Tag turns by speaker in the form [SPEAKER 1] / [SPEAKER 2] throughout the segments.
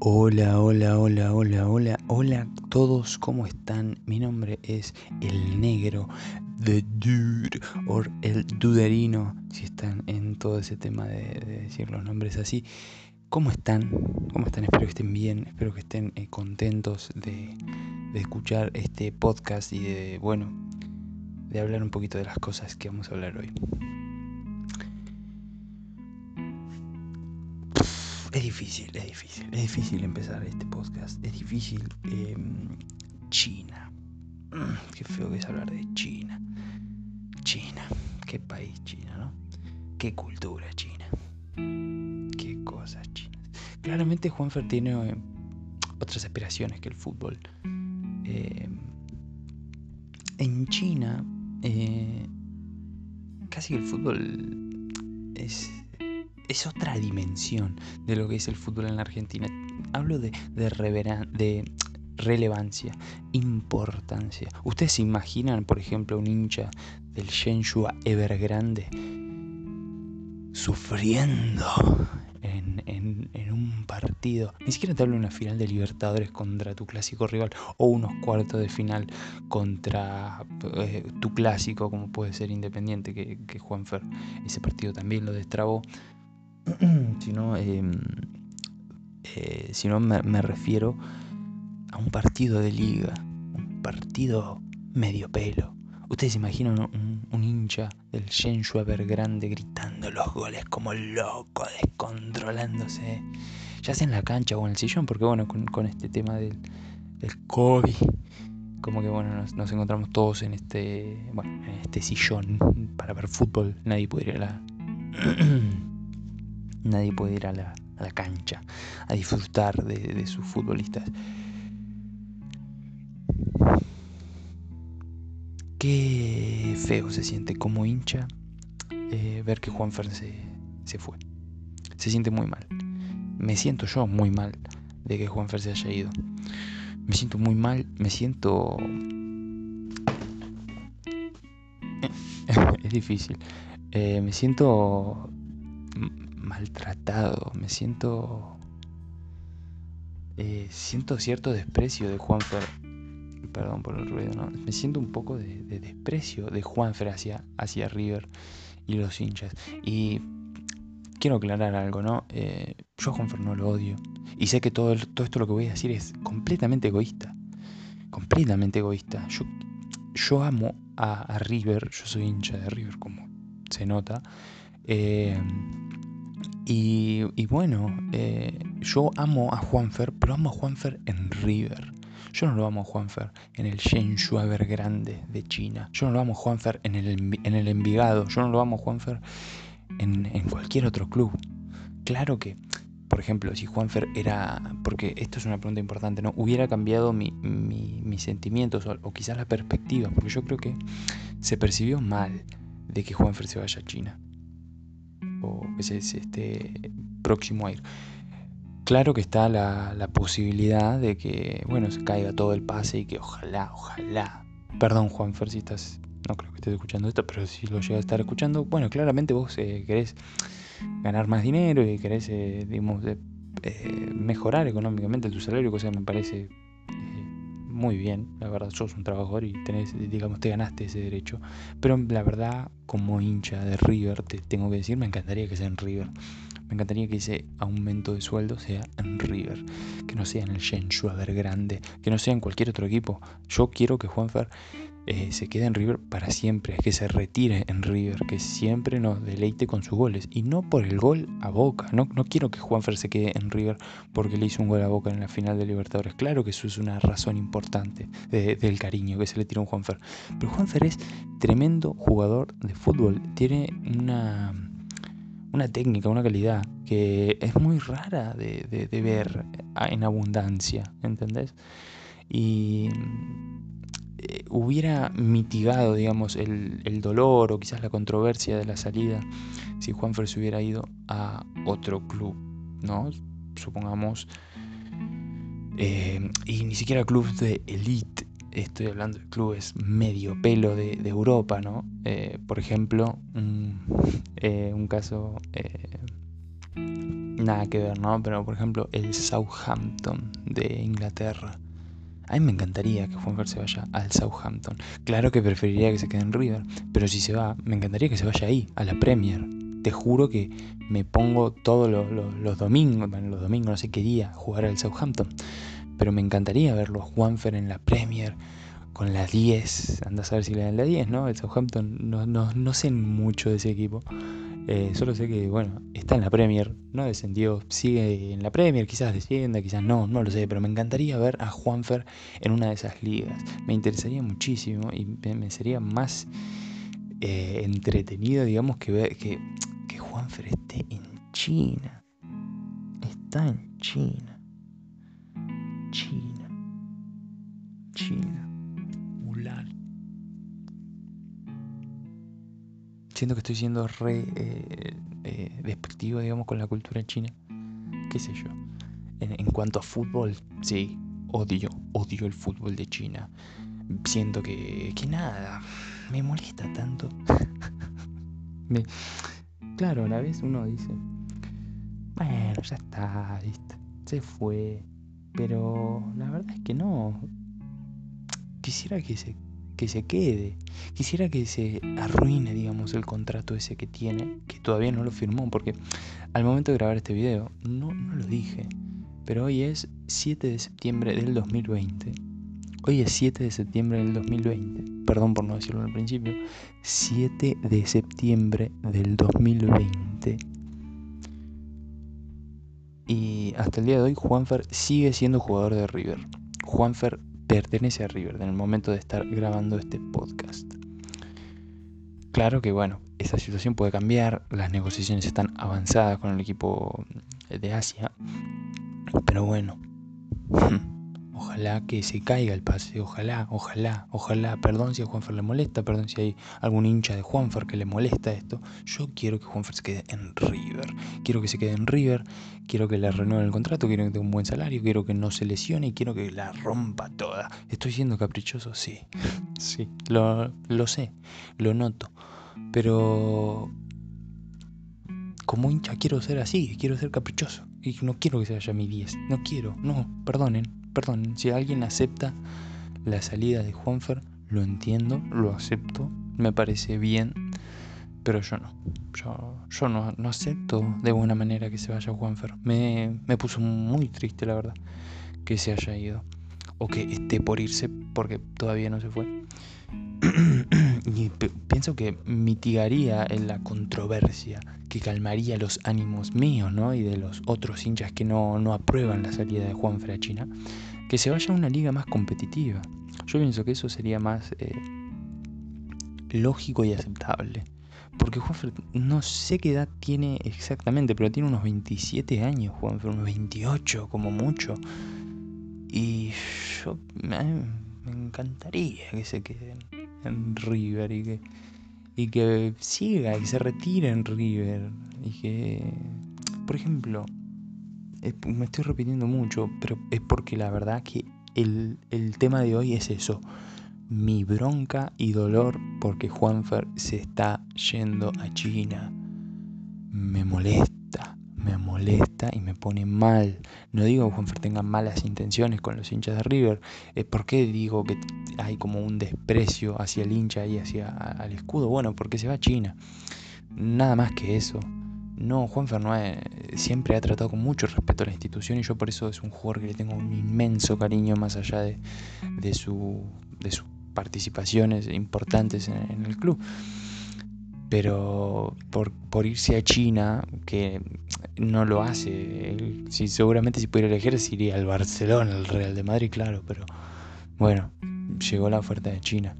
[SPEAKER 1] Hola, hola, hola, hola, hola, hola todos, ¿cómo están? Mi nombre es El Negro, The Dude, o El Duderino, si están en todo ese tema de, decir los nombres así. ¿Cómo están? ¿Cómo están? Espero que estén bien, espero que estén eh, contentos de escuchar este podcast y de, bueno, de hablar un poquito de las cosas que vamos a hablar hoy. Es difícil, es difícil, es difícil empezar este podcast. Es difícil. Em, China. Mm, qué feo que es hablar de China. China. Qué país China, ¿no? Qué cultura China. Qué cosas chinas. Claramente Juanfer tiene eh, otras aspiraciones que el fútbol. Em, en China, eh, casi el fútbol es es otra dimensión de lo que es el fútbol en la Argentina. Hablo de, relevancia, importancia. ¿Ustedes se imaginan, por ejemplo, un hincha del Shenzhou Evergrande sufriendo en, un partido? Ni siquiera te hablo de una final de Libertadores contra tu clásico rival o unos cuartos de final contra eh, tu clásico, como puede ser Independiente, que, que Juanfer ese partido también lo destrabó. sino, em, eh, sino me, refiero a un partido de liga, un partido medio pelo. Ustedes se imaginan un, hincha del Shenzhou grande gritando los goles como loco, descontrolándose, ya sea en la cancha o en el sillón, porque bueno, con, este tema del, COVID, como que bueno, nos, encontramos todos en este, bueno, en este sillón para ver fútbol, nadie puede la... Nadie puede ir a la, cancha a disfrutar de, sus futbolistas. Qué feo se siente como hincha eh, ver que Juan se, se fue. Se siente muy mal. Me siento yo muy mal de que Juan se haya ido. Me siento muy mal, me siento... es difícil. Eh, me siento maltratado, me siento... Eh, siento cierto desprecio de Juanfer. Perdón por el ruido, ¿no? Me siento un poco de, desprecio de Juanfer hacia, hacia River y los hinchas. Y quiero aclarar algo, ¿no? Eh, yo a Juanfer no lo odio. Y sé que todo, todo esto lo que voy a decir es completamente egoísta. Completamente egoísta. Yo, yo amo a, River, yo soy hincha de River, como se nota. Eh, y, bueno, eh, yo amo a Juanfer, pero amo a Juanfer en River. Yo no lo amo a Juanfer en el Shenzhou Evergrande de China. Yo no lo amo a Juanfer en el, en el Envigado. Yo no lo amo a Juanfer en, en cualquier otro club. Claro que, por ejemplo, si Juanfer era, porque esto es una pregunta importante, ¿no? Hubiera cambiado mi, mis sentimientos o, o, quizás la perspectiva, porque yo creo que se percibió mal de que Juanfer se vaya a China o que se, esté próximo a ir. Claro que está la, posibilidad de que, bueno, se caiga todo el pase y que ojalá, ojalá. Perdón, Juan Fer, si estás. No creo que estés escuchando esto, pero si lo llegas a estar escuchando, bueno, claramente vos eh, querés ganar más dinero y querés, eh, digamos, eh, mejorar económicamente tu salario, cosa que me parece muy bien, la verdad, sos un trabajador y tenés, digamos, te ganaste ese derecho. Pero la verdad, como hincha de River, te tengo que decir, me encantaría que sea en River. Me encantaría que ese aumento de sueldo sea en River, que no sea en el Shenzhou grande, que no sea en cualquier otro equipo. Yo quiero que Juanfer eh, se quede en River para siempre, que se retire en River, que siempre nos deleite con sus goles. Y no por el gol a Boca. No, no quiero que Juanfer se quede en River porque le hizo un gol a Boca en la final de Libertadores. Claro que eso es una razón importante del cariño que se le tiró a Juanfer. Pero Juanfer es tremendo jugador de fútbol. Tiene una, una técnica, una calidad que es muy rara de, de ver en abundancia. ¿Entendés? Y eh, hubiera mitigado, digamos, el, dolor o quizás la controversia de la salida si Juanfer se hubiera ido a otro club, ¿no? Supongamos, eh, y ni siquiera clubes de elite, estoy hablando de clubes medio pelo de, Europa, ¿no? Eh, por ejemplo, un, un caso nada que ver, ¿no? Pero por ejemplo, el Southampton de Inglaterra. A mí me encantaría que Juanfer se vaya al Southampton. Claro que preferiría que se quede en River, pero si se va, me encantaría que se vaya ahí, a la Premier. Te juro que me pongo todos los, domingos, bueno, los domingos, no sé qué día, jugar al Southampton. Pero me encantaría verlo a Juanfer en la Premier con la 10. Anda a saber si le dan la 10, ¿no? El Southampton no, no, no sé mucho de ese equipo. Eh, solo sé que, bueno, está en la Premier, no descendió, sigue en la Premier, quizás descienda, quizás no, no lo sé, pero me encantaría ver a Juanfer en una de esas ligas. Me interesaría muchísimo y me sería más eh, entretenido, digamos, que, ver, que, que Juanfer esté en China. Está en. China. China. Siento que estoy siendo re eh, eh, despectivo, digamos, con la cultura china. ¿Qué sé yo? En, cuanto a fútbol, sí, odio, odio el fútbol de China. Siento que, que nada, me molesta tanto. claro, a la vez uno dice, bueno, ya está, ¿viste? se fue. Pero la verdad es que no. Quisiera que se que se quede. Quisiera que se arruine, digamos, el contrato ese que tiene, que todavía no lo firmó, porque al momento de grabar este video, no, no lo dije, pero hoy es 7 de septiembre del 2020. Hoy es 7 de septiembre del 2020. Perdón por no decirlo al principio. 7 de septiembre del 2020. Y hasta el día de hoy Juanfer sigue siendo jugador de River. Juanfer pertenece a River en el momento de estar grabando este podcast. Claro que bueno, esa situación puede cambiar, las negociaciones están avanzadas con el equipo de Asia, pero bueno, Ojalá que se caiga el pase, ojalá, ojalá, ojalá. Perdón si a Juanfer le molesta, perdón si hay algún hincha de Juanfer que le molesta esto. Yo quiero que Juanfer se quede en River. Quiero que se quede en River, quiero que le renueve el contrato, quiero que tenga un buen salario, quiero que no se lesione y quiero que la rompa toda. ¿Estoy siendo caprichoso? Sí, sí, lo, lo sé, lo noto. Pero como hincha quiero ser así, quiero ser caprichoso. Y no quiero que se vaya mi 10. No quiero, no, perdonen perdón, si alguien acepta la salida de Juanfer, lo entiendo, lo acepto, me parece bien, pero yo no. Yo, no, acepto de buena manera que se vaya Juanfer. Me, me puso muy triste, la verdad, que se haya ido. O que esté por irse porque todavía no se fue. y pienso que mitigaría en la controversia, que calmaría los ánimos míos ¿no? y de los otros hinchas que no, no aprueban la salida de Juanfer a China que se vaya a una liga más competitiva. Yo pienso que eso sería más eh, lógico y aceptable. Porque Juanfer, no sé qué edad tiene exactamente, pero tiene unos 27 años, Juanfer, unos 28 como mucho. Y yo me, encantaría que se quede en, River y que, y que siga, que se retire en River. Y que, por ejemplo, me estoy repitiendo mucho, pero es porque la verdad que el, tema de hoy es eso. Mi bronca y dolor porque Juanfer se está yendo a China. Me molesta, molesta y me pone mal. No digo que Juanfer tenga malas intenciones con los hinchas de River. es ¿Por qué digo que hay como un desprecio hacia el hincha y hacia el escudo? Bueno, porque se va a China. Nada más que eso. No, Juan Fernández siempre ha tratado con mucho respeto a la institución y yo por eso es un jugador que le tengo un inmenso cariño más allá de, de, su, de sus participaciones importantes en, el club. Pero por, por, irse a China, que no lo hace, si, seguramente si pudiera elegir se iría al Barcelona, al Real de Madrid, claro, pero bueno, llegó la oferta de China.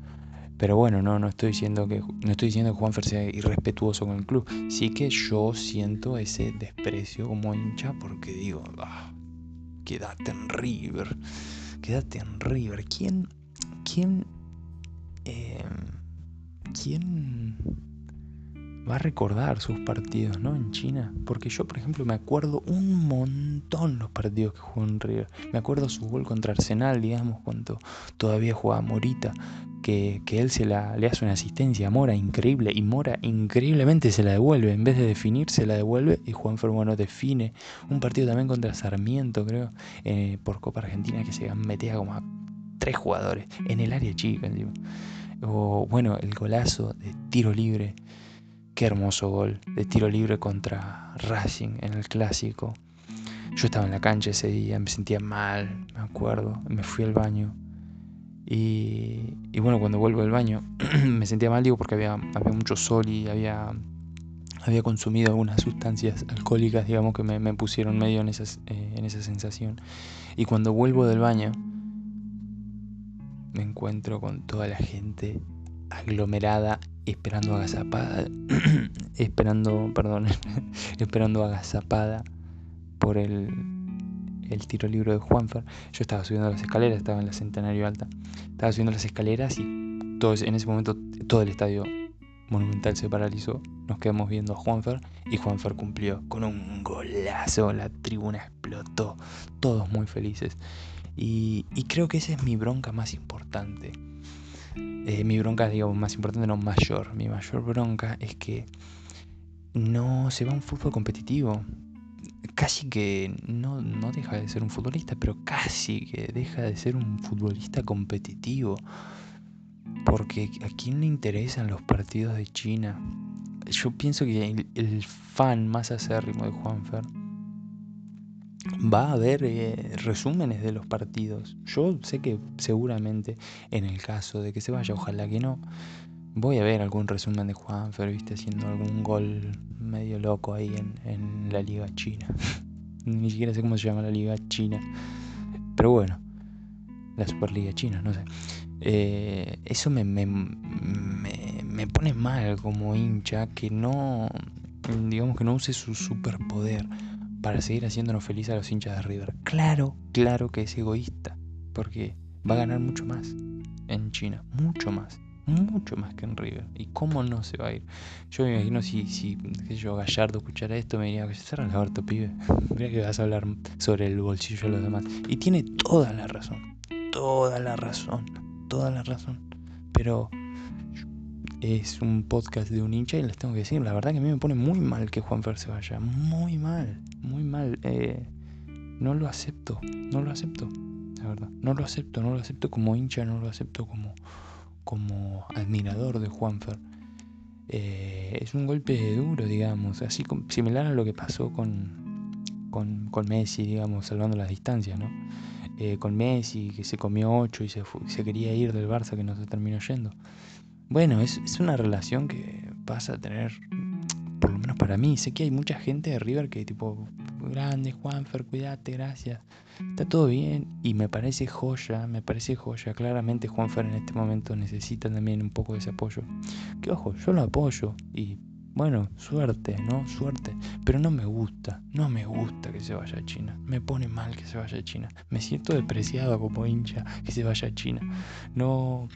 [SPEAKER 1] Pero bueno, no, no estoy diciendo que no estoy diciendo que Juanfer sea irrespetuoso con el club. Sí que yo siento ese desprecio como hincha porque digo, ah, quédate en River, quédate en River. ¿Quién, quién, em, quién va a recordar sus partidos, ¿no? En China. Porque yo, por ejemplo, me acuerdo un montón los partidos que jugó en River. Me acuerdo su gol contra Arsenal, digamos, cuando todavía jugaba Morita. Que, él se la, le hace una asistencia a Mora increíble y Mora increíblemente se la devuelve. En vez de definir, se la devuelve y Juan Fermano define. Un partido también contra Sarmiento, creo, eh, por Copa Argentina, que se metea como a tres jugadores en el área chica. O bueno, el golazo de tiro libre Qué hermoso gol de tiro libre contra Racing en el clásico. Yo estaba en la cancha ese día, me sentía mal, me acuerdo, me fui al baño. Y, bueno, cuando vuelvo del baño me sentía mal, digo, porque había, había mucho sol y había, había consumido algunas sustancias alcohólicas, digamos, que me, pusieron medio en, eh, en esa sensación. Y cuando vuelvo del baño, me encuentro con toda la gente aglomerada esperando agazapada, esperando, perdón, esperando agazapada por el, el tiro libre de Juanfer. Yo estaba subiendo las escaleras, estaba en la Centenario Alta, estaba subiendo las escaleras y todo, en ese momento todo el estadio monumental se paralizó. Nos quedamos viendo a Juanfer y Juanfer cumplió con un golazo. La tribuna explotó, todos muy felices. Y, y creo que esa es mi bronca más importante eh, mi bronca, digamos, más importante, no mayor. Mi mayor bronca es que no se va a un fútbol competitivo. Casi que no, no deja de ser un futbolista, pero casi que deja de ser un futbolista competitivo. Porque a quién le interesan los partidos de China. Yo pienso que el, el fan más acérrimo de Juanfer va a haber eh, resúmenes de los partidos. Yo sé que seguramente en el caso de que se vaya, ojalá que no, voy a ver algún resumen de Juanfer, viste, haciendo algún gol medio loco ahí en, la liga china. Ni siquiera sé cómo se llama la liga china. Pero bueno, la Superliga china, no sé. Eh, eso me, me, me, me pone mal como hincha que no, digamos que no use su superpoder para seguir haciéndonos felices a los hinchas de River. Claro, claro que es egoísta, porque va a ganar mucho más en China, mucho más, mucho más que en River. ¿Y cómo no se va a ir? Yo me imagino si, si qué yo, Gallardo escuchara esto, me diría, cerra el aborto, pibe. Mira que vas a hablar sobre el bolsillo de los demás. Y tiene toda la razón, toda la razón, toda la razón. Pero es un podcast de un hincha y les tengo que decir, la verdad que a mí me pone muy mal que Juanfer se vaya, muy mal, muy mal. Eh, no lo acepto, no lo acepto, la verdad, no lo acepto, no lo acepto como hincha, no lo acepto como, como admirador de Juanfer. Eh, es un golpe duro, digamos, así similar a lo que pasó con, con, Messi, digamos, salvando las distancias, ¿no? Eh, con Messi, que se comió 8 y se, se quería ir del Barça, que no se terminó yendo. Bueno, es, una relación que pasa a tener, por lo menos para mí. Sé que hay mucha gente de River que tipo, grande, Juanfer, cuídate, gracias. Está todo bien y me parece joya, me parece joya. Claramente Juanfer en este momento necesita también un poco de ese apoyo. Que ojo, yo lo apoyo y bueno, suerte, ¿no? Suerte. Pero no me gusta, no me gusta que se vaya a China. Me pone mal que se vaya a China. Me siento despreciado como hincha que se vaya a China. No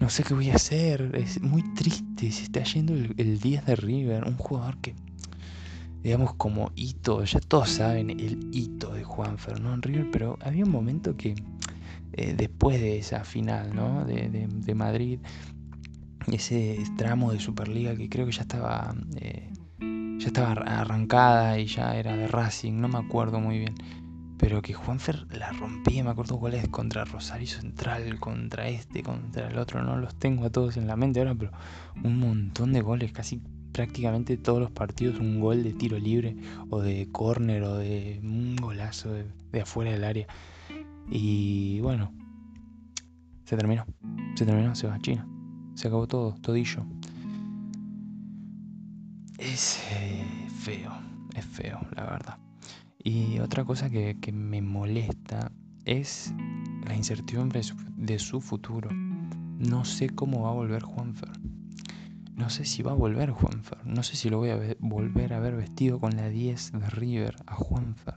[SPEAKER 1] no sé qué voy a hacer. Es muy triste. Se está yendo el, 10 de River. Un jugador que, digamos, como hito. Ya todos saben el hito de Juan Fernando River. Pero había un momento que, eh, después de esa final, ¿no? De, de, Madrid, ese tramo de Superliga que creo que ya estaba. Eh, ya estaba arrancada y ya era de Racing. No me acuerdo muy bien pero que Juanfer la rompía, me acuerdo goles contra Rosario Central, contra este, contra el otro, no los tengo a todos en la mente ahora, pero un montón de goles, casi prácticamente todos los partidos un gol de tiro libre o de córner o de un golazo de, afuera del área. Y bueno, se terminó, se terminó, se va a China, se acabó todo, todillo. Es eh, feo, es feo, la verdad. Y otra cosa que, me molesta es la incertidumbre de su, futuro. No sé cómo va a volver Juanfer. No sé si va a volver Juanfer. No sé si lo voy a volver a ver vestido con la 10 de River a Juanfer.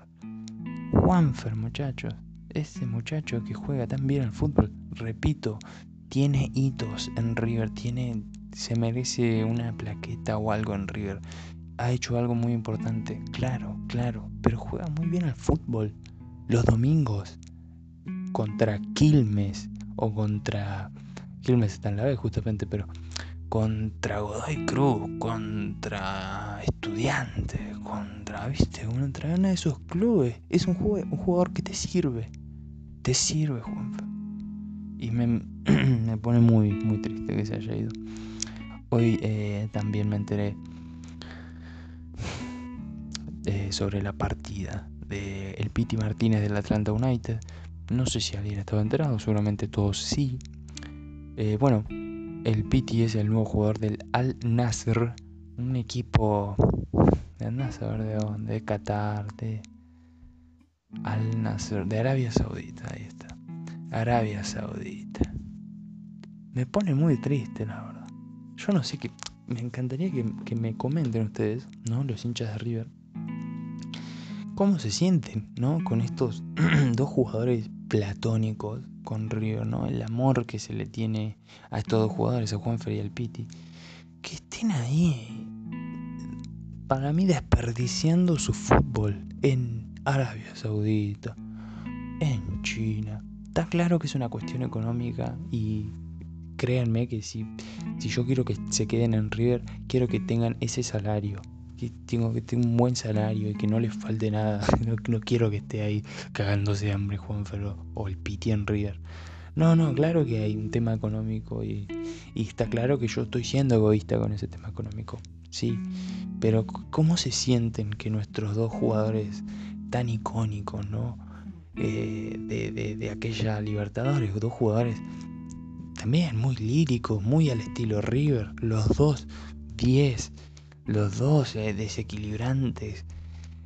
[SPEAKER 1] Juanfer, muchachos. Ese muchacho que juega tan bien al fútbol. Repito, tiene hitos en River. Tiene se merece una plaqueta o algo en River. Ha hecho algo muy importante, claro, claro, pero juega muy bien al fútbol. Los domingos contra Quilmes o contra Quilmes está en la B justamente, pero contra Godoy Cruz, contra Estudiantes, contra, viste, contra uno de esos clubes. Es un jugador, un jugador que te sirve. Te sirve, Juanfer. Y me, me, pone muy, muy triste que se haya ido. Hoy eh, también me enteré eh, sobre la partida de el Piti Martínez del Atlanta United. No sé si alguien estaba enterado, seguramente todos sí. Eh, bueno, el Piti es el nuevo jugador del Al Nasr, un equipo de andás a ver de dónde, de Qatar, de Al Nasr, de Arabia Saudita, ahí está. Arabia Saudita. Me pone muy triste, la verdad. Yo no sé qué. Me encantaría que, que me comenten ustedes, ¿no? Los hinchas de River. ¿Cómo se sienten, ¿no? Con estos dos jugadores platónicos con River, ¿no? El amor que se le tiene a estos dos jugadores, a Juanfer y al Piti, que estén ahí, para mí desperdiciando su fútbol en Arabia Saudita, en China. Está claro que es una cuestión económica y créanme que si, si yo quiero que se queden en River, quiero que tengan ese salario que tengo que tener un buen salario y que no les falte nada. No, quiero que esté ahí cagándose de hambre Juan Ferro o el Piti en River. No, no, claro que hay un tema económico y, está claro que yo estoy siendo egoísta con ese tema económico. Sí, pero ¿cómo se sienten que nuestros dos jugadores tan icónicos, ¿no? Eh, de, de, de aquella Libertadores, dos jugadores también muy líricos, muy al estilo River, los dos 10 los dos eh, desequilibrantes,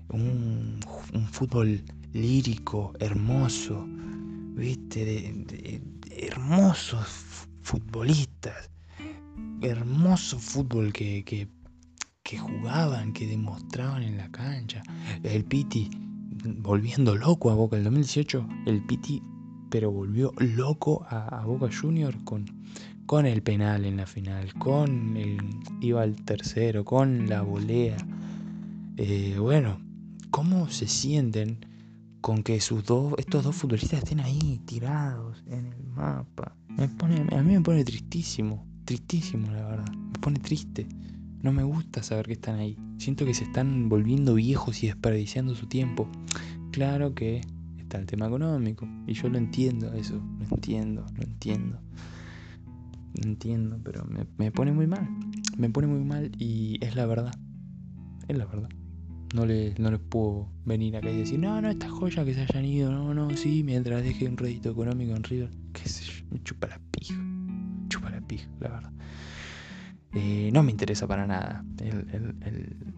[SPEAKER 1] un, fútbol lírico, hermoso, viste, de, hermosos futbolistas, hermoso fútbol que, que, que, jugaban, que demostraban en la cancha. El Piti volviendo loco a Boca el 2018, el Piti pero volvió loco a Boca Junior con con el penal en la final, con el iba al tercero, con la volea. Eh, bueno, ¿cómo se sienten con que sus dos, estos dos futbolistas estén ahí tirados en el mapa? Me pone, a mí me pone tristísimo, tristísimo la verdad, me pone triste. No me gusta saber que están ahí. Siento que se están volviendo viejos y desperdiciando su tiempo. Claro que está el tema económico y yo lo entiendo eso, lo entiendo, lo entiendo entiendo, pero me, pone muy mal. Me pone muy mal y es la verdad. Es la verdad. No le, no les puedo venir acá y decir, no, no, estas joyas que se hayan ido, no, no, sí, mientras deje un rédito económico en River, qué sé yo, me chupa la pija. Chupa la pija, la verdad. Eh, no me interesa para nada el, el,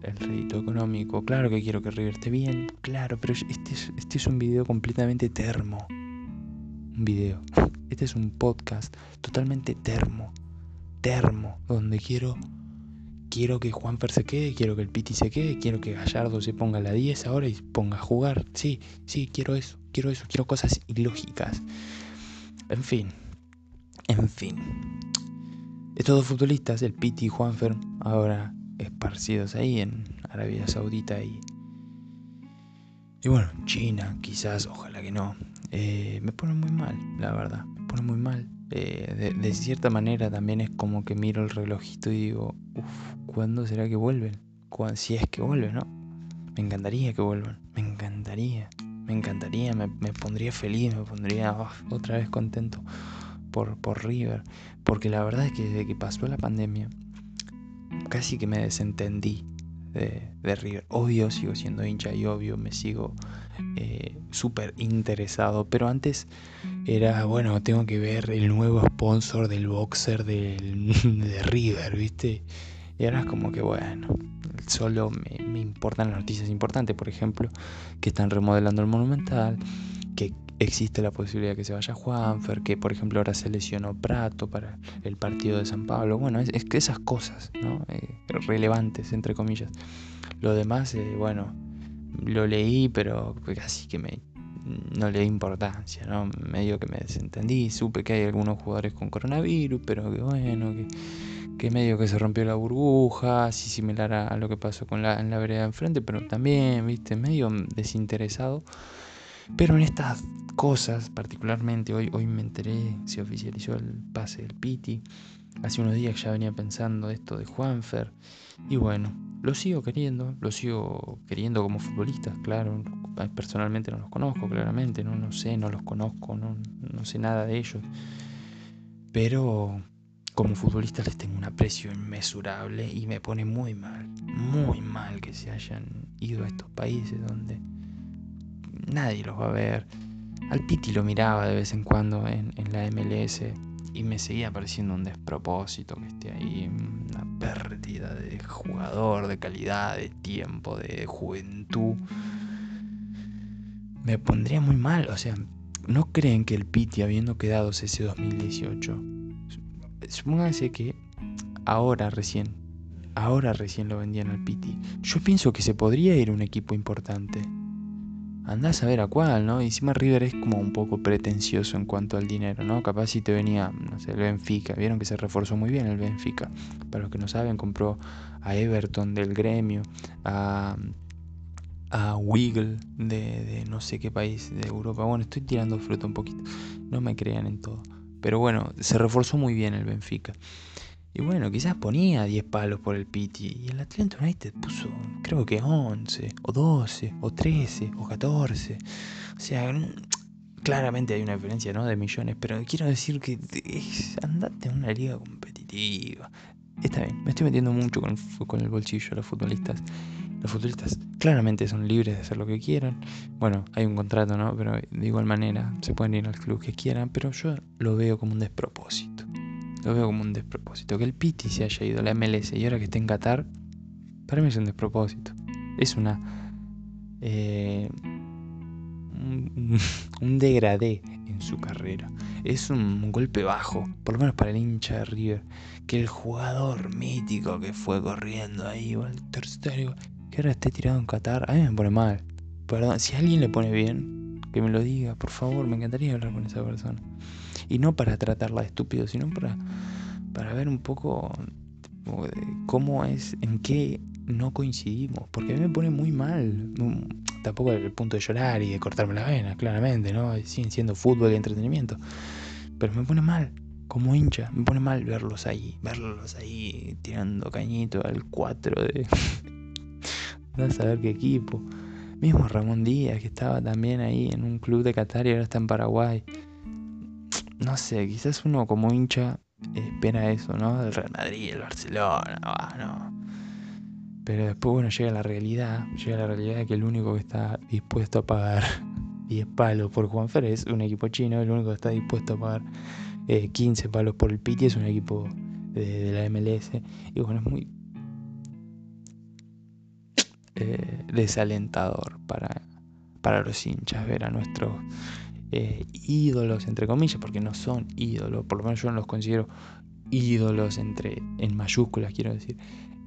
[SPEAKER 1] el, rédito económico. Claro que quiero que River esté bien, claro, pero este es, este es un video completamente termo un video. Este es un podcast totalmente termo. Termo. Donde quiero. Quiero que Juanfer se quede, quiero que el Piti se quede, quiero que Gallardo se ponga a la 10 ahora y ponga a jugar. Sí, sí, quiero eso, quiero eso, quiero cosas ilógicas. En fin, en fin. Estos dos futbolistas, el Piti y Juanfer, ahora esparcidos ahí en Arabia Saudita y, y bueno, China, quizás, ojalá que no. Eh, me pone muy mal, la verdad, me pone muy mal. Eh, de, cierta manera también es como que miro el relojito y digo, uff, ¿cuándo será que vuelven? Si es que vuelven, ¿no? Me encantaría que vuelvan, me encantaría, me encantaría, me, pondría feliz, me pondría otra vez contento por, por River. Porque la verdad es que desde que pasó la pandemia, casi que me desentendí de, River. Obvio sigo siendo hincha y obvio me sigo eh, súper interesado. Pero antes era, bueno, tengo que ver el nuevo sponsor del boxer del, de River, ¿viste? Y ahora es como que, bueno, solo me, me importan las noticias importantes, por ejemplo, que están remodelando el Monumental, que existe la posibilidad que se vaya Juanfer, que por ejemplo ahora se lesionó Prato para el partido de San Pablo. Bueno, es, que esas cosas, ¿no? Eh, relevantes, entre comillas. Lo demás, eh, bueno, lo leí, pero casi que me no le di importancia, ¿no? Medio que me desentendí, supe que hay algunos jugadores con coronavirus, pero que bueno, que, que medio que se rompió la burbuja, así similar a, lo que pasó con la, en la vereda de enfrente, pero también, viste, medio desinteresado. Pero en estas cosas, particularmente hoy, hoy me enteré, se oficializó el pase del Piti. Hace unos días ya venía pensando esto de Juanfer. Y bueno, lo sigo queriendo, lo sigo queriendo como futbolista, claro. Personalmente no los conozco, claramente, no, no sé, no los conozco, no, no sé nada de ellos. Pero como futbolista les tengo un aprecio inmesurable y me pone muy mal, muy mal que se hayan ido a estos países donde nadie los va a ver. Al Piti lo miraba de vez en cuando en, la MLS y me seguía pareciendo un despropósito que esté ahí, una pérdida de jugador, de calidad, de tiempo, de juventud. Me pondría muy mal, o sea, ¿no creen que el Piti, habiendo quedado ese 2018, supónganse que ahora recién, ahora recién lo vendían al Piti, yo pienso que se podría ir un equipo importante andás a ver a cuál, ¿no? Y encima River es como un poco pretencioso en cuanto al dinero, ¿no? Capaz si te venía, no sé, el Benfica, vieron que se reforzó muy bien el Benfica. Para los que no saben, compró a Everton del gremio, a, a Wiggle de, de no sé qué país de Europa. Bueno, estoy tirando fruto un poquito, no me crean en todo. Pero bueno, se reforzó muy bien el Benfica. Y bueno, quizás ponía 10 palos por el Piti. Y el Atlanta United puso, creo que 11, o 12, o 13, o 14. O sea, claramente hay una diferencia, ¿no? De millones. Pero quiero decir que andate a una liga competitiva. Está bien, me estoy metiendo mucho con, con el bolsillo los futbolistas. Los futbolistas claramente son libres de hacer lo que quieran. Bueno, hay un contrato, ¿no? Pero de igual manera se pueden ir al club que quieran. Pero yo lo veo como un despropósito. Lo veo como un despropósito. Que el Piti se haya ido a la MLS y ahora que esté en Qatar, para mí es un despropósito. Es una. Eh, un, degradé en su carrera. Es un golpe bajo, por lo menos para el hincha de River. Que el jugador mítico que fue corriendo ahí, Walter Stereo, que ahora esté tirado en Qatar, a mí me pone mal. Perdón, si alguien le pone bien, que me lo diga, por favor, me encantaría hablar con esa persona. Y no para tratarla de estúpido, sino para, para ver un poco cómo es, en qué no coincidimos. Porque a mí me pone muy mal. Tampoco el punto de llorar y de cortarme la vena, claramente, ¿no? Siguen siendo fútbol y entretenimiento. Pero me pone mal, como hincha, me pone mal verlos ahí, verlos ahí tirando cañito al 4 de. no saber qué equipo. Mismo Ramón Díaz, que estaba también ahí en un club de Qatar y ahora está en Paraguay no sé, quizás uno como hincha espera eso, ¿no? El Real Madrid, el Barcelona, ah, no. Pero después, bueno, llega la realidad, llega la realidad de que el único que está dispuesto a pagar 10 palos por Juanfer es un equipo chino, el único que está dispuesto a pagar 15 eh, palos por el Piti es un equipo de, la MLS. Y bueno, es muy desalentador para, para los hinchas ver a nuestros eh, ídolos, entre comillas, porque no son ídolos, por lo menos yo no los considero ídolos entre, en mayúsculas, quiero decir,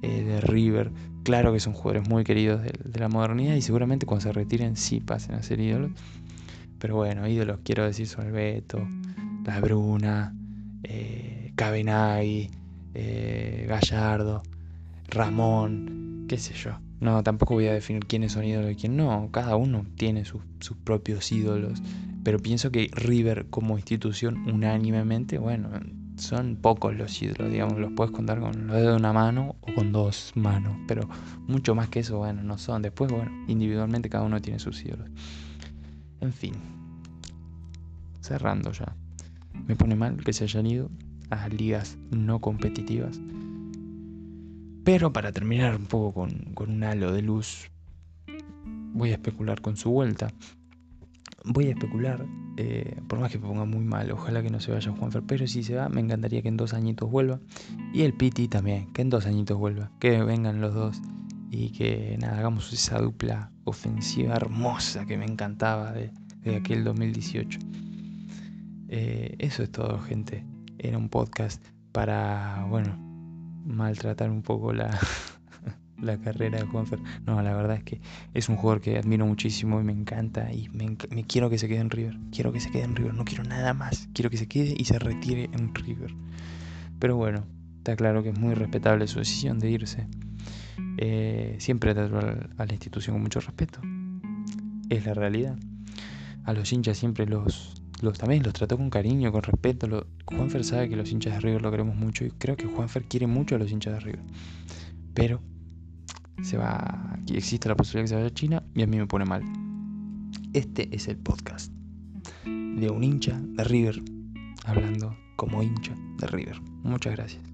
[SPEAKER 1] eh, de River. Claro que son jugadores muy queridos de, la modernidad y seguramente cuando se retiren sí pasen a ser ídolos. Pero bueno, ídolos quiero decir son el Beto, la Bruna, eh, Cabenagui, eh, Gallardo, Ramón, qué sé yo. No, tampoco voy a definir quiénes son ídolos y quién no. Cada uno tiene sus propios ídolos. Pero pienso que River como institución unánimemente, bueno, son pocos los ídolos, digamos, los puedes contar con los dedos de una mano o con dos manos, pero mucho más que eso, bueno, no son. Después, bueno, individualmente cada uno tiene sus ídolos. En fin, cerrando ya. Me pone mal que se hayan ido a ligas no competitivas. Pero para terminar un poco con, con un halo de luz, voy a especular con su vuelta voy a especular, eh, por más que me ponga muy mal, ojalá que no se vaya Juanfer, pero si se va, me encantaría que en dos añitos vuelva. Y el Piti también, que en dos añitos vuelva, que vengan los dos y que hagamos esa dupla ofensiva hermosa que me encantaba de, aquel 2018. Eh, eso es todo, gente. Era un podcast para, bueno, maltratar un poco la, la carrera de Juanfer. No, la verdad es que es un jugador que admiro muchísimo y me encanta y me, quiero que se quede en River. Quiero que se quede en River, no quiero nada más. Quiero que se quede y se retire en River. Pero bueno, Está claro que es muy respetable su decisión de irse. Eh, siempre trató a la institución con mucho respeto. Es la realidad. A los hinchas siempre los, los también los trató con cariño, con respeto. Lo, Juanfer sabe que los hinchas de River lo queremos mucho y creo que Juanfer quiere mucho a los hinchas de River. Pero se va, existe la posibilidad que se vaya a China y a mí me pone mal. Este es el podcast de un hincha de River hablando como hincha de River. Muchas gracias.